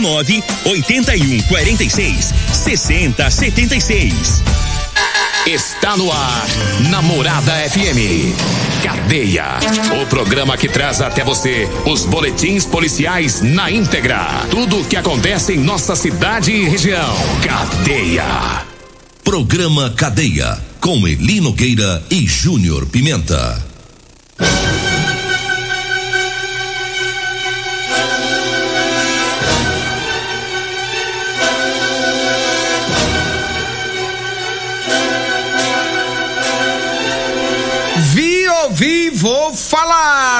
9 81 46 60 76. Está no ar, Namorada FM. Cadeia. O programa que traz até você os boletins policiais na íntegra. Tudo o que acontece em nossa cidade e região. Cadeia. Programa Cadeia, com Eli Nogueira e Júnior Pimenta.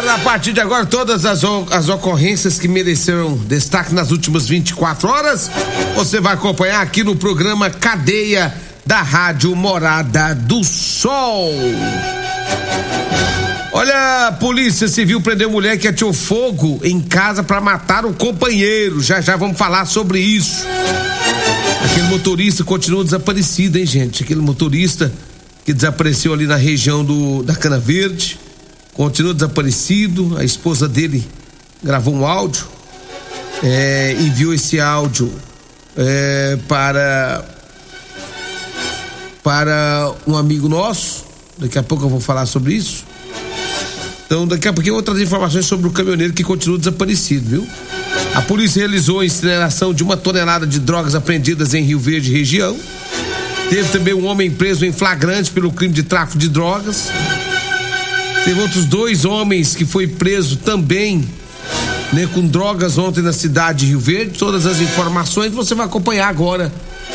A partir de agora, todas as, as ocorrências que mereceram destaque nas últimas 24 horas, você vai acompanhar aqui no programa Cadeia da Rádio Morada do Sol. Olha, a Polícia Civil prendeu mulher que atirou fogo em casa para matar o companheiro. Já já vamos falar sobre isso. Aquele motorista continua desaparecido, hein, gente? Aquele motorista que desapareceu ali na região do, da Cana Verde. Continua desaparecido. A esposa dele gravou um áudio. é, enviou esse áudio é, para para um amigo nosso. Daqui a pouco eu vou falar sobre isso. Então, daqui a pouco trazer informações sobre o caminhoneiro que continua desaparecido, viu? A polícia realizou a incineração de uma tonelada de drogas apreendidas em Rio Verde região. Teve também um homem preso em flagrante pelo crime de tráfico de drogas. Teve outros dois homens que foi preso também né, com drogas ontem na cidade de Rio Verde. Todas as informações você vai acompanhar agora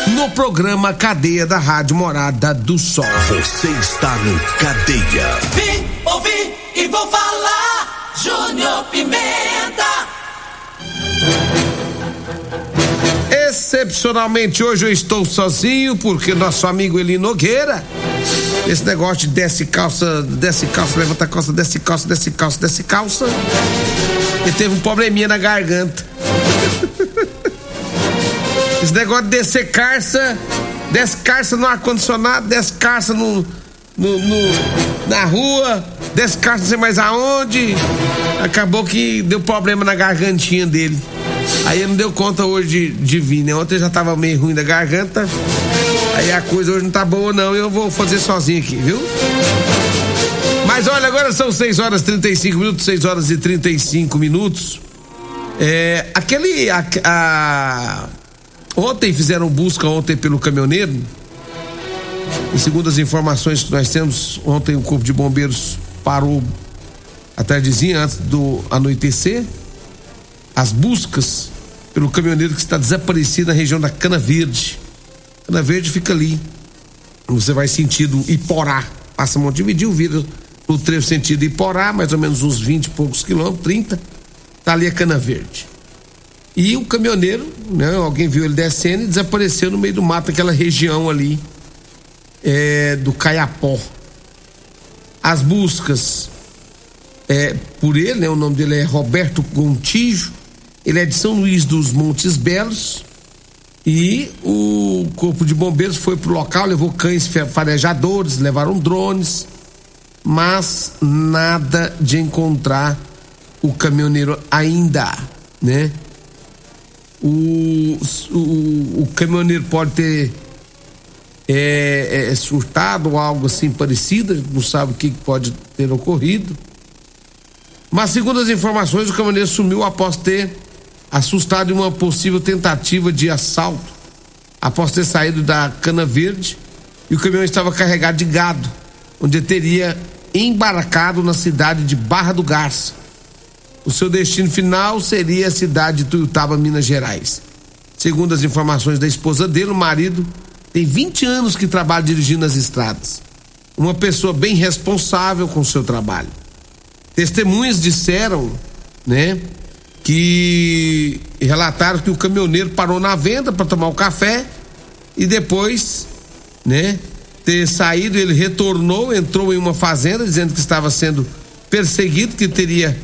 no programa Cadeia da Rádio Morada do Sol. Você está no Cadeia. Vi, ouvi e vou falar. Júnior Pimenta. Excepcionalmente hoje eu estou sozinho porque nosso amigo Eli Nogueira, esse negócio de desce calça, desce calça, levanta calça, desce calça, desce calça, desce calça, ele teve um probleminha na garganta. Esse negócio de descer carça, desce carça no ar-condicionado, desce carça no, no, no- na rua, desce carça não sei mais aonde. Acabou que deu problema na gargantinha dele. Aí ele não deu conta hoje de, de vir, né? Ontem já tava meio ruim da garganta. Aí a coisa hoje não tá boa, não. Eu vou fazer sozinho aqui, viu? Mas olha, agora são 6 horas e 35 minutos, 6 horas e 35 minutos. É, aquele. A, a- ontem fizeram busca ontem pelo caminhoneiro. E segundo as informações que nós temos, ontem o Corpo de Bombeiros parou a tardezinha antes do anoitecer as buscas pelo caminhoneiro que está desaparecido na região da Cana Verde. Cana Verde fica ali. Você vai sentido Iporá. Passa Montevideo, vira no trevo sentido Iporá, mais ou menos uns 20 e poucos quilômetros, 30. Tá ali a Cana Verde. E o caminhoneiro, né, alguém viu ele descendo e desapareceu no meio do mato, aquela região ali é, do Caiapó. As buscas é, por ele, né, o nome dele é Roberto Gontijo, ele é de São Luís dos Montes Belos. E o Corpo de Bombeiros foi pro local, levou cães fa- farejadores, levaram drones, mas nada de encontrar o caminhoneiro ainda, né? O, o, o caminhoneiro pode ter é, é, surtado ou algo assim parecido, não sabe o que pode ter ocorrido. Mas segundo as informações, o caminhoneiro sumiu após ter assustado em uma possível tentativa de assalto, após ter saído da Cana Verde e o caminhão estava carregado de gado, onde teria embarcado na cidade de Barra do Garça. O seu destino final seria a cidade de Tuiutaba, Minas Gerais. Segundo as informações da esposa dele, o marido tem 20 anos que trabalha dirigindo as estradas. Uma pessoa bem responsável com o seu trabalho. Testemunhas disseram, né, que relataram que o caminhoneiro parou na venda para tomar o café e depois, né, ter saído, ele retornou, entrou em uma fazenda dizendo que estava sendo perseguido, que teria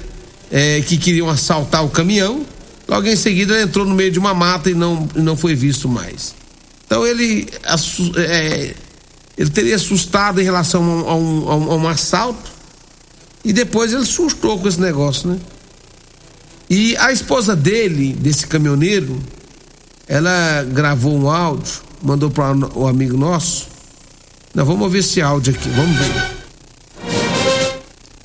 é, que queriam assaltar o caminhão. Logo em seguida ele entrou no meio de uma mata e não, não foi visto mais. Então ele, é, ele teria assustado em relação a um, a, um, a um, assalto e depois ele sustou com esse negócio, né? E a esposa dele, desse caminhoneiro, ela gravou um áudio, mandou para o amigo nosso. Nós vamos ouvir esse áudio aqui, vamos ver.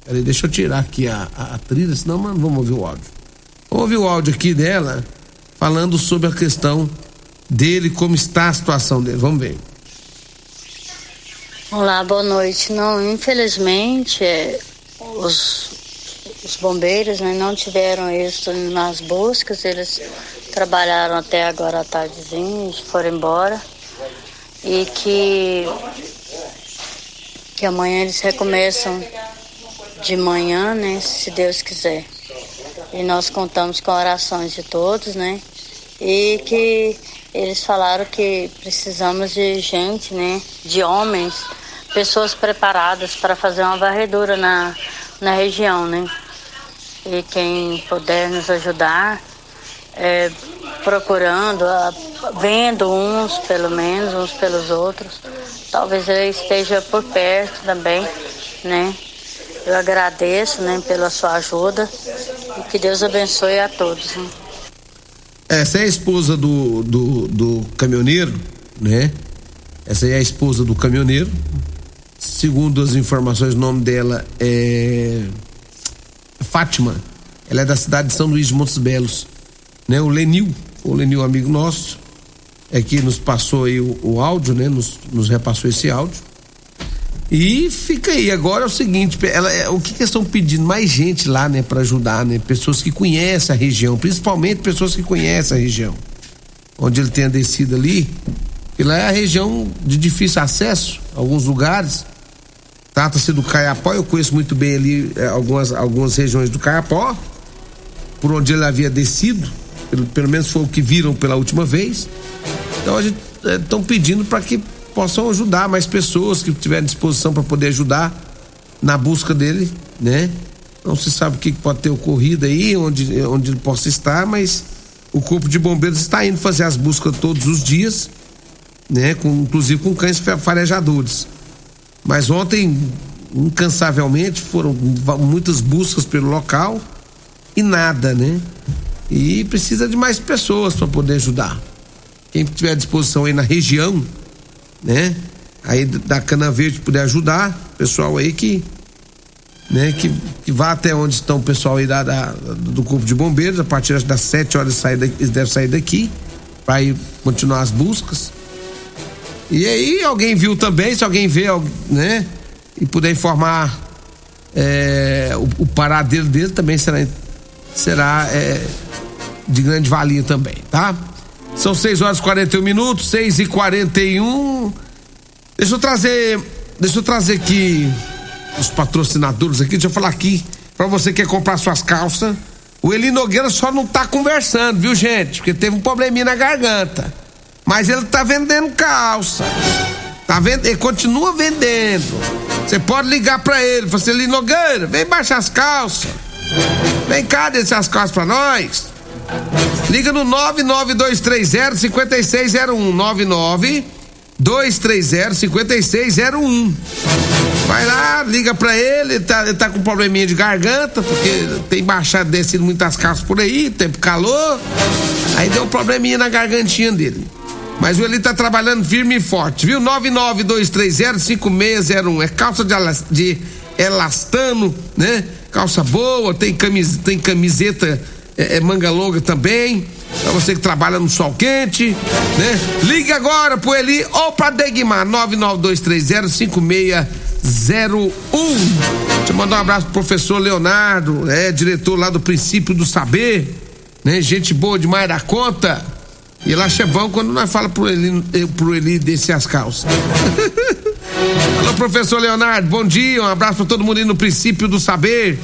Peraí, deixa eu tirar aqui a, a, a trilha, senão não vamos ouvir o áudio. Vamos ouvir o áudio aqui dela, falando sobre a questão dele, como está a situação dele. Vamos ver. Olá, boa noite. Não, infelizmente, é, os, os bombeiros né, não tiveram êxito nas buscas, eles trabalharam até agora à tardezinha, foram embora. E que, que amanhã eles recomeçam de manhã, né, se Deus quiser. E nós contamos com orações de todos, né? E que eles falaram que precisamos de gente, né, de homens, pessoas preparadas para fazer uma varredura na, na região, né. E quem puder nos ajudar, é, procurando, vendo uns pelo menos, uns pelos outros, talvez ele esteja por perto também, né. Eu agradeço, né, pela sua ajuda e que Deus abençoe a todos. Né? Essa é a esposa do, do, do caminhoneiro, né? Essa é a esposa do caminhoneiro. Segundo as informações, o nome dela é Fátima. Ela é da cidade de São Luís de Montes Belos. Né? O Lenil, o Lenil, amigo nosso, é que nos passou aí o, o áudio, né? Nos, nos repassou esse áudio. E fica aí, agora é o seguinte, ela, é, o que, que estão pedindo? Mais gente lá, né, para ajudar, né? Pessoas que conhecem a região, principalmente pessoas que conhecem a região. Onde ele tenha descido ali, e lá é a região de difícil acesso, alguns lugares. Trata-se do Caiapó, eu conheço muito bem ali é, algumas, algumas regiões do Caiapó, por onde ele havia descido, pelo, pelo menos foi o que viram pela última vez. Então a gente estão é, pedindo para que possam ajudar mais pessoas que tiverem disposição para poder ajudar na busca dele, né? Não se sabe o que pode ter ocorrido aí, onde, onde ele possa estar, mas o Corpo de Bombeiros está indo fazer as buscas todos os dias, né? Com, inclusive com cães farejadores. Mas ontem, incansavelmente, foram muitas buscas pelo local e nada, né? E precisa de mais pessoas para poder ajudar. Quem tiver à disposição aí na região, né? Aí da Cana Verde puder ajudar, pessoal aí que, né? Que, que vá até onde estão o pessoal aí da, da do corpo de bombeiros, a partir das 7 horas sair daqui, sair daqui para continuar as buscas. E aí alguém viu também, se alguém vê, né? E puder informar é, o, o paradeiro dele também será, será é, de grande valia também, tá? São 6 horas e 41 minutos, 6 e 41. Deixa eu trazer. Deixa eu trazer aqui os patrocinadores aqui. Deixa eu falar aqui. Pra você que quer comprar suas calças. O Eli Nogueira só não tá conversando, viu, gente? Porque teve um probleminha na garganta. Mas ele tá vendendo calça. Tá vendo? Ele continua vendendo. Você pode ligar pra ele. Falar assim, Nogueira, vem baixar as calças. Vem cá, deixar as calças pra nós. Liga no 99230 5601 99 230 5601. Vai lá, liga pra ele, ele tá, ele tá com probleminha de garganta, porque tem baixado, descido muitas calças por aí, tempo calor. Aí deu um probleminha na gargantinha dele. Mas o Eli tá trabalhando firme e forte, viu? 992305601. É calça de, de elastano, né? Calça boa, tem, camis, tem camiseta é, é, manga longa também. Pra você que trabalha no sol quente, né? Ligue agora pro Eli ou pra Degmar 992305601. Deixa eu mandar um abraço pro professor Leonardo, é diretor lá do Princípio do Saber, né? Gente boa demais da conta. E ele acha bom quando nós fala pro Eli, pro Eli descer as calças. Alô, professor Leonardo, bom dia, um abraço para todo mundo aí no princípio do saber.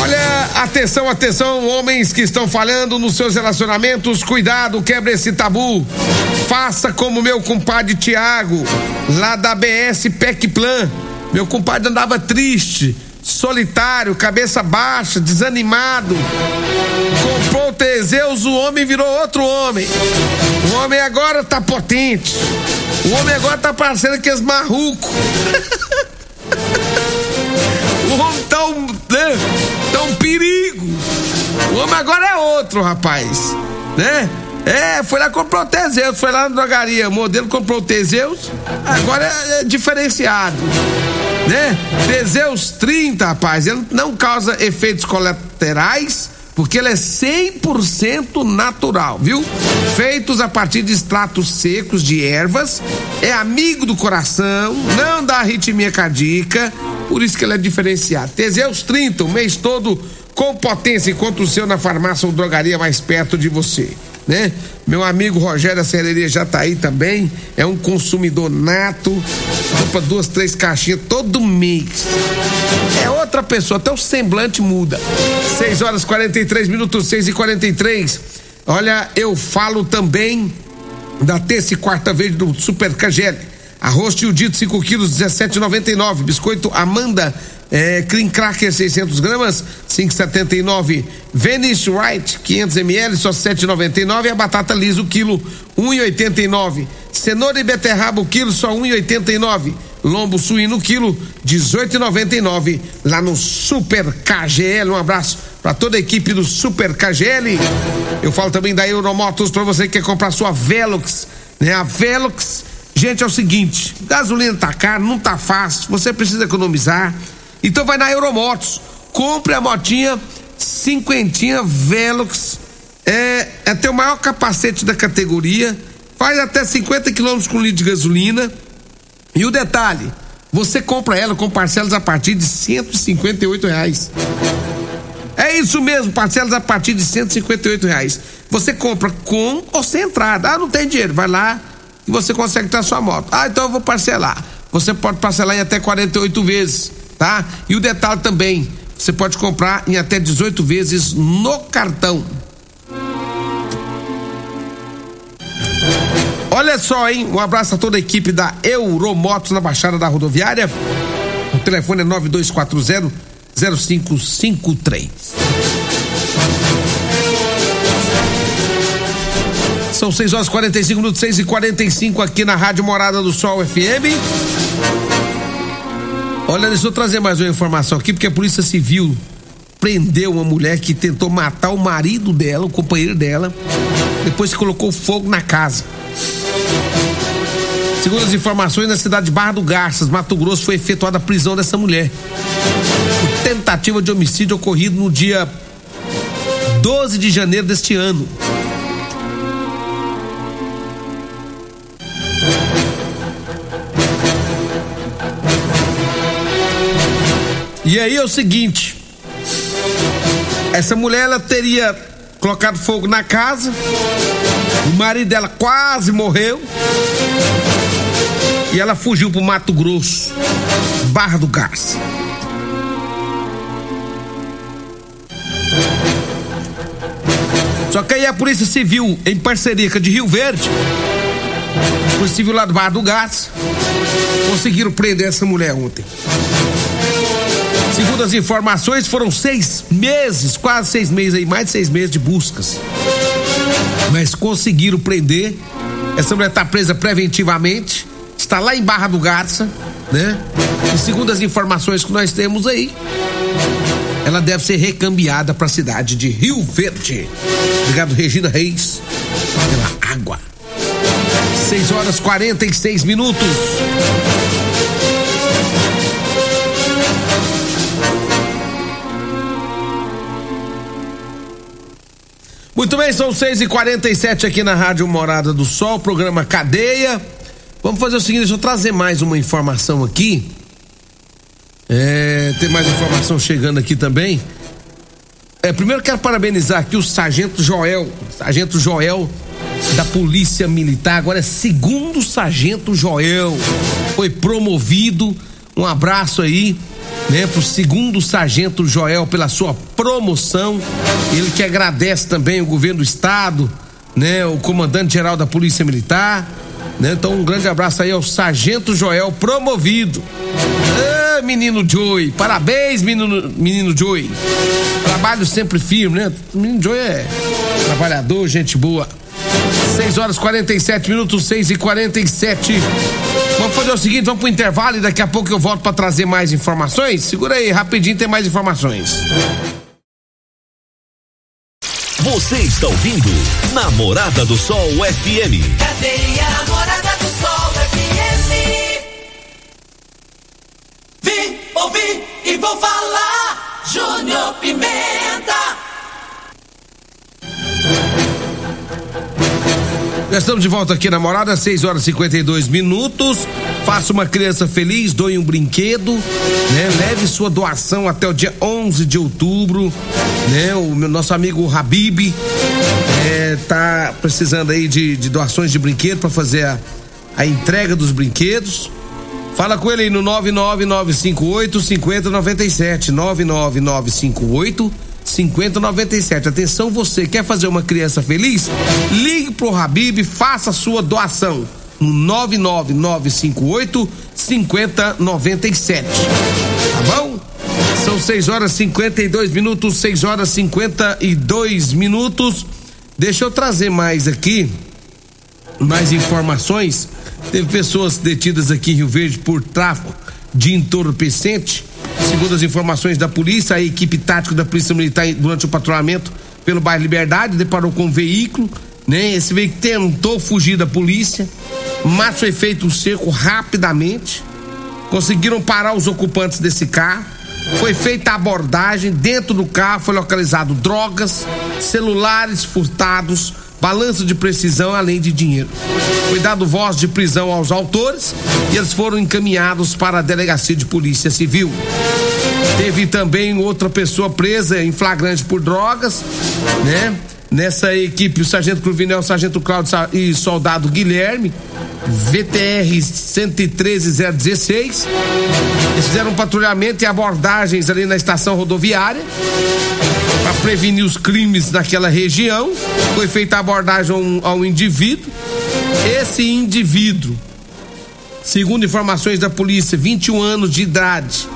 Olha, atenção, atenção, homens que estão falhando nos seus relacionamentos, cuidado, quebre esse tabu. Faça como meu compadre Tiago, lá da BS PEC Plan. Meu compadre andava triste, solitário, cabeça baixa, desanimado. Comprou Teseus, o homem virou outro homem. O homem agora tá potente. O homem agora tá parecendo aqueles marrucos. o homem tá um, né, tá um perigo. O homem agora é outro, rapaz. Né? É, foi lá comprou o Teseus, foi lá na drogaria, o modelo comprou o Teseus, agora é, é diferenciado né? Teseus 30, rapaz, ele não causa efeitos colaterais, porque ele é 100% natural, viu? Feitos a partir de extratos secos de ervas, é amigo do coração, não dá arritmia cardíaca, por isso que ele é diferenciado. Teseus 30, o mês todo com potência, enquanto o seu na farmácia ou drogaria mais perto de você né? Meu amigo Rogério da Serreria já tá aí também, é um consumidor nato, compra duas, três caixinhas todo mês. É outra pessoa, até o semblante muda. 6 horas 43 minutos, 6 e 43 Olha, eu falo também da terça e quarta vez do Super Cagele. Arroz tio dito 5 quilos, 17,99. Biscoito Amanda é, Cracker 600 gramas, 5,79. Venice White 500 ml, só 7,99. E a batata lisa o quilo 1,89. Cenoura e beterraba o quilo só 1,89. Lombo suíno quilo 18,99 lá no Super KGL. Um abraço para toda a equipe do Super KGL. Eu falo também da Euromotos para você que quer comprar sua Velox, né? A Velox, gente, é o seguinte, gasolina tá caro, não tá fácil, você precisa economizar. Então vai na Euromotos, compre a motinha cinquentinha Velox, é, é o maior capacete da categoria, faz até 50 quilômetros com litro de gasolina. E o detalhe, você compra ela com parcelas a partir de 158 reais. É isso mesmo, parcelas a partir de 158 reais. Você compra com ou sem entrada. Ah, não tem dinheiro, vai lá e você consegue ter a sua moto. Ah, então eu vou parcelar. Você pode parcelar em até 48 vezes tá? E o detalhe também, você pode comprar em até 18 vezes no cartão. Olha só, hein? Um abraço a toda a equipe da Euromotos na Baixada da Rodoviária. O telefone é 9240 0553. São 6 horas 45 minutos, 6 e 45 aqui na Rádio Morada do Sol FM. Olha, deixa eu trazer mais uma informação aqui, porque a Polícia Civil prendeu uma mulher que tentou matar o marido dela, o companheiro dela, depois que colocou fogo na casa. Segundo as informações, na cidade de Barra do Garças, Mato Grosso, foi efetuada a prisão dessa mulher. Por tentativa de homicídio ocorrido no dia 12 de janeiro deste ano. E aí é o seguinte: essa mulher ela teria colocado fogo na casa, o marido dela quase morreu. E ela fugiu pro Mato Grosso, Barra do Gás. Só que aí a Polícia Civil, em parceria com a de Rio Verde, Polícia Civil lá do Barra do Gás, conseguiram prender essa mulher ontem. Segundo as informações, foram seis meses, quase seis meses aí, mais de seis meses de buscas. Mas conseguiram prender. Essa mulher está presa preventivamente. Está lá em Barra do Garça, né? E segundo as informações que nós temos aí, ela deve ser recambiada para a cidade de Rio Verde. Obrigado, Regina Reis. pela água. 6 horas 46 minutos. Muito bem, são 6 e 47 aqui na Rádio Morada do Sol, programa Cadeia. Vamos fazer o seguinte, deixa eu trazer mais uma informação aqui. É, tem mais informação chegando aqui também. É, primeiro quero parabenizar aqui o Sargento Joel, Sargento Joel da Polícia Militar, agora é segundo Sargento Joel, foi promovido. Um abraço aí, né, pro segundo Sargento Joel pela sua promoção. Ele que agradece também o governo do estado, né, o comandante geral da Polícia Militar, né? Então um grande abraço aí ao Sargento Joel promovido. Ah, menino Joey, parabéns, menino, menino Joey. Trabalho sempre firme, né? O menino Joey é trabalhador, gente boa. 6 horas 47 minutos, 6 e 47 Vamos fazer o seguinte, vamos pro intervalo e daqui a pouco eu volto para trazer mais informações. Segura aí, rapidinho tem mais informações. Você está ouvindo Namorada do Sol FM. Cadeia Namorada do Sol FM. Vim, ouvi e vou falar. Júnior Pimenta. Estamos de volta aqui na Morada, 6 horas e 52 minutos. Faça uma criança feliz, doe um brinquedo, né? Leve sua doação até o dia 11 de outubro, né? O meu, nosso amigo Habib é, tá precisando aí de, de doações de brinquedo para fazer a, a entrega dos brinquedos. Fala com ele aí no 99958 5097 99958 5097. Atenção, você quer fazer uma criança feliz? Ligue pro Habib, faça sua doação no 99958 5097. Tá bom? São 6 horas 52 minutos, 6 horas 52 minutos. Deixa eu trazer mais aqui, mais informações. Teve pessoas detidas aqui em Rio Verde por tráfico de entorpecente. Segundo as informações da polícia, a equipe tática da Polícia Militar, durante o patrulhamento pelo bairro Liberdade, deparou com um veículo, né? Esse veículo tentou fugir da polícia, mas foi feito um cerco rapidamente. Conseguiram parar os ocupantes desse carro. Foi feita a abordagem. Dentro do carro foi localizado drogas, celulares furtados, balança de precisão, além de dinheiro. Foi dado voz de prisão aos autores e eles foram encaminhados para a delegacia de polícia civil. Teve também outra pessoa presa em flagrante por drogas, né? Nessa equipe, o sargento Cruvinel, o sargento Cláudio e soldado Guilherme, VTR 113016. Eles fizeram um patrulhamento e abordagens ali na estação rodoviária para prevenir os crimes naquela região. Foi feita abordagem a um, a um indivíduo. Esse indivíduo, segundo informações da polícia, 21 anos de idade,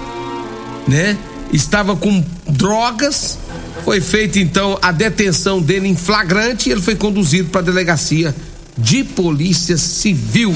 né? Estava com drogas. Foi feita então a detenção dele em flagrante e ele foi conduzido para a delegacia de polícia civil.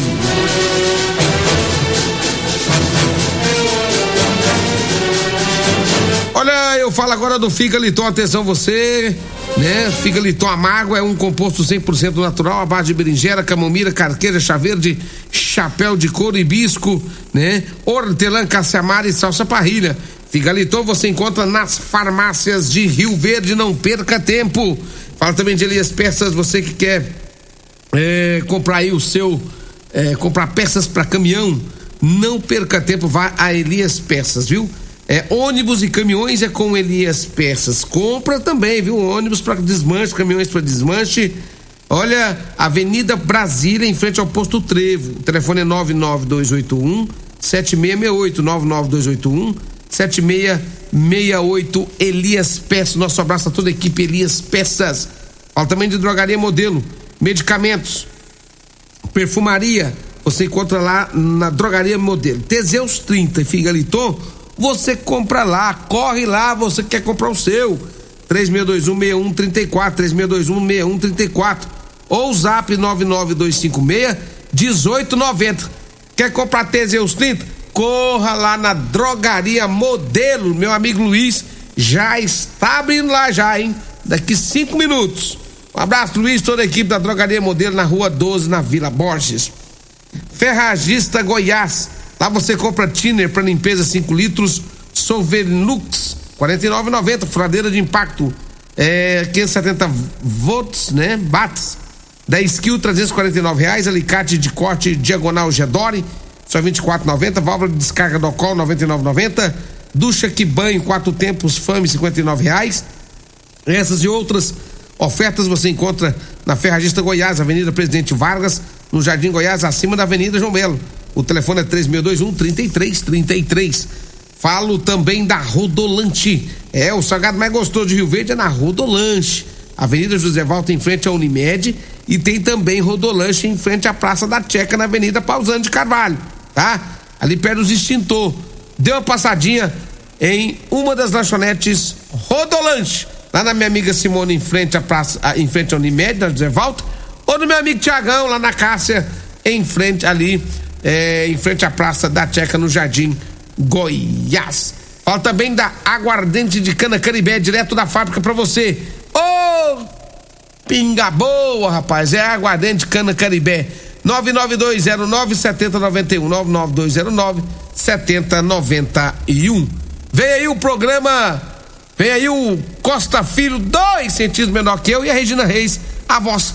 Eu falo agora do Figaliton, atenção você, né? Figaliton amargo é um composto 100% natural, à base de berinjela, camomila, carqueira, chá verde, chapéu de couro, hibisco, né? Hortelã, caçamara e salsa parrilha. Figaliton você encontra nas farmácias de Rio Verde, não perca tempo. Fala também de Elias Peças, você que quer é, comprar aí o seu, é, comprar peças para caminhão, não perca tempo, vá a Elias Peças, viu? É, ônibus e caminhões é com Elias Peças. Compra também, viu? Ônibus para desmanche, caminhões para desmanche. Olha, Avenida Brasília, em frente ao posto Trevo. O telefone é 99281 7668 99281 7668 Elias Peças. Nosso abraço a toda a equipe Elias Peças. Fala também de drogaria modelo, medicamentos, perfumaria. Você encontra lá na drogaria modelo. Teseus 30 e Figaliton você compra lá, corre lá, você quer comprar o seu. 3621-6134, 3621-6134. Ou o zap 99256-1890. Quer comprar Teseus 30? Corra lá na drogaria modelo. Meu amigo Luiz já está abrindo lá já, hein? Daqui cinco minutos. Um abraço, Luiz, toda a equipe da Drogaria Modelo na rua 12, na Vila Borges. Ferragista Goiás. Lá você compra thinner para limpeza 5 litros, Solvenlux, 49,90. Furadeira de impacto, é, 570 volts, né? Watts. 10 kg, 349 reais. Alicate de corte diagonal Gedore, só 24,90. Válvula de descarga do Ocol, 99,90. Ducha que banho, quatro tempos, Fame, 59 reais. Essas e outras ofertas você encontra na Ferragista Goiás, Avenida Presidente Vargas, no Jardim Goiás, acima da Avenida João Belo. O telefone é 3621 3333. Falo também da Rodolante. É, o salgado mais gostoso de Rio Verde é na Rodolante. Avenida José Valta em frente à Unimed e tem também Rodolanche em frente à Praça da Checa na Avenida Pausando de Carvalho, tá? Ali perto dos extintor. Dê uma passadinha em uma das lanchonetes Rodolanche, lá na minha amiga Simone em frente à praça, em frente à Unimed, na José Valta, ou no meu amigo Tiagão lá na Cássia, em frente ali, é, em frente à Praça da Checa no Jardim Goiás. Fala também da aguardente de cana Caribé, direto da fábrica para você. Ô, oh, pinga boa, rapaz, é aguardente de cana Caribé. 992097091, 992097091. Vem aí o programa, vem aí o Costa Filho, dois centímetros menor que eu, e a Regina Reis, a voz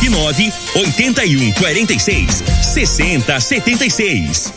WhatsApp 9 81 46 60 76.